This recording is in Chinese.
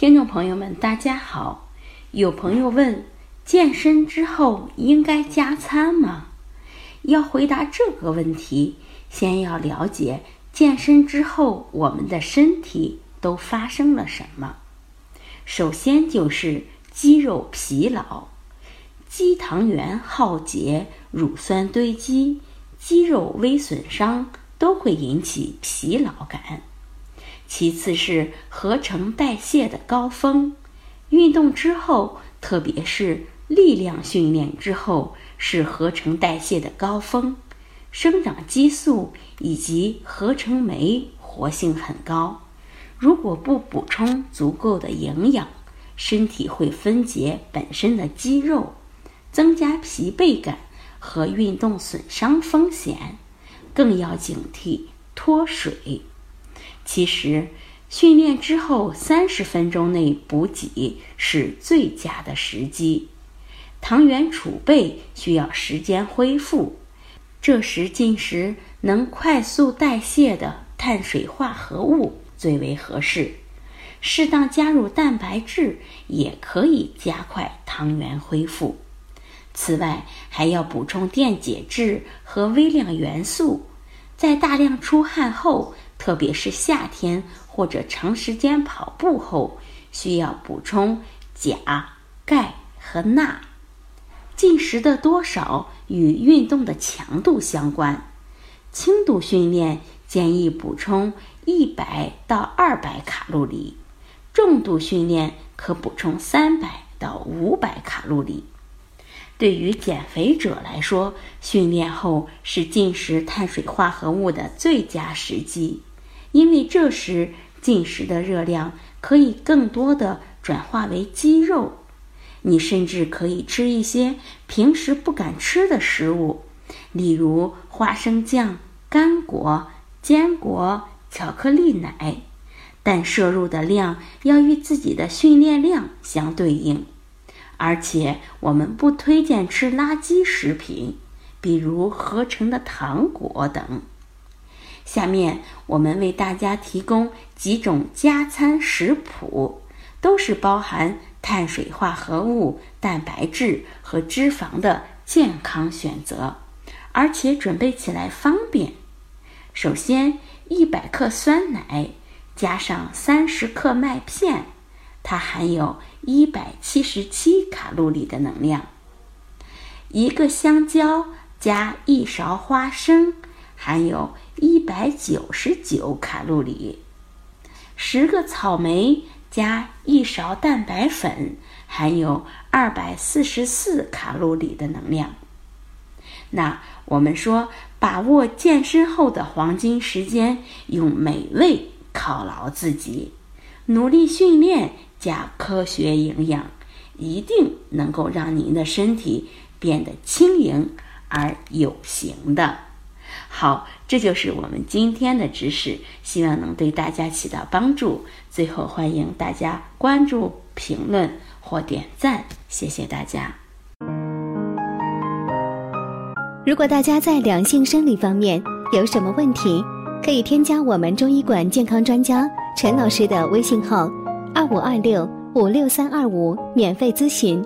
听众朋友们，大家好。有朋友问：健身之后应该加餐吗？要回答这个问题，先要了解健身之后我们的身体都发生了什么。首先就是肌肉疲劳，肌糖原耗竭，乳酸堆积，肌肉微损伤，都会引起疲劳感。其次是合成代谢的高峰，运动之后，特别是力量训练之后，是合成代谢的高峰，生长激素以及合成酶活性很高。如果不补充足够的营养，身体会分解本身的肌肉，增加疲惫感和运动损伤风险，更要警惕脱水。其实，训练之后三十分钟内补给是最佳的时机。糖原储备需要时间恢复，这时进食能快速代谢的碳水化合物最为合适。适当加入蛋白质也可以加快糖原恢复。此外，还要补充电解质和微量元素。在大量出汗后。特别是夏天或者长时间跑步后，需要补充钾、钙和钠。进食的多少与运动的强度相关。轻度训练建议补充一百到二百卡路里，重度训练可补充三百到五百卡路里。对于减肥者来说，训练后是进食碳水化合物的最佳时机。因为这时进食的热量可以更多的转化为肌肉，你甚至可以吃一些平时不敢吃的食物，例如花生酱、干果、坚果、巧克力奶，但摄入的量要与自己的训练量相对应。而且我们不推荐吃垃圾食品，比如合成的糖果等。下面我们为大家提供几种加餐食谱，都是包含碳水化合物、蛋白质和脂肪的健康选择，而且准备起来方便。首先，一百克酸奶加上三十克麦片，它含有一百七十七卡路里的能量。一个香蕉加一勺花生。含有一百九十九卡路里，十个草莓加一勺蛋白粉，含有二百四十四卡路里的能量。那我们说，把握健身后的黄金时间，用美味犒劳自己，努力训练加科学营养，一定能够让您的身体变得轻盈而有型的。好，这就是我们今天的知识，希望能对大家起到帮助。最后，欢迎大家关注、评论或点赞，谢谢大家。如果大家在两性生理方面有什么问题，可以添加我们中医馆健康专家陈老师的微信号：二五二六五六三二五，免费咨询。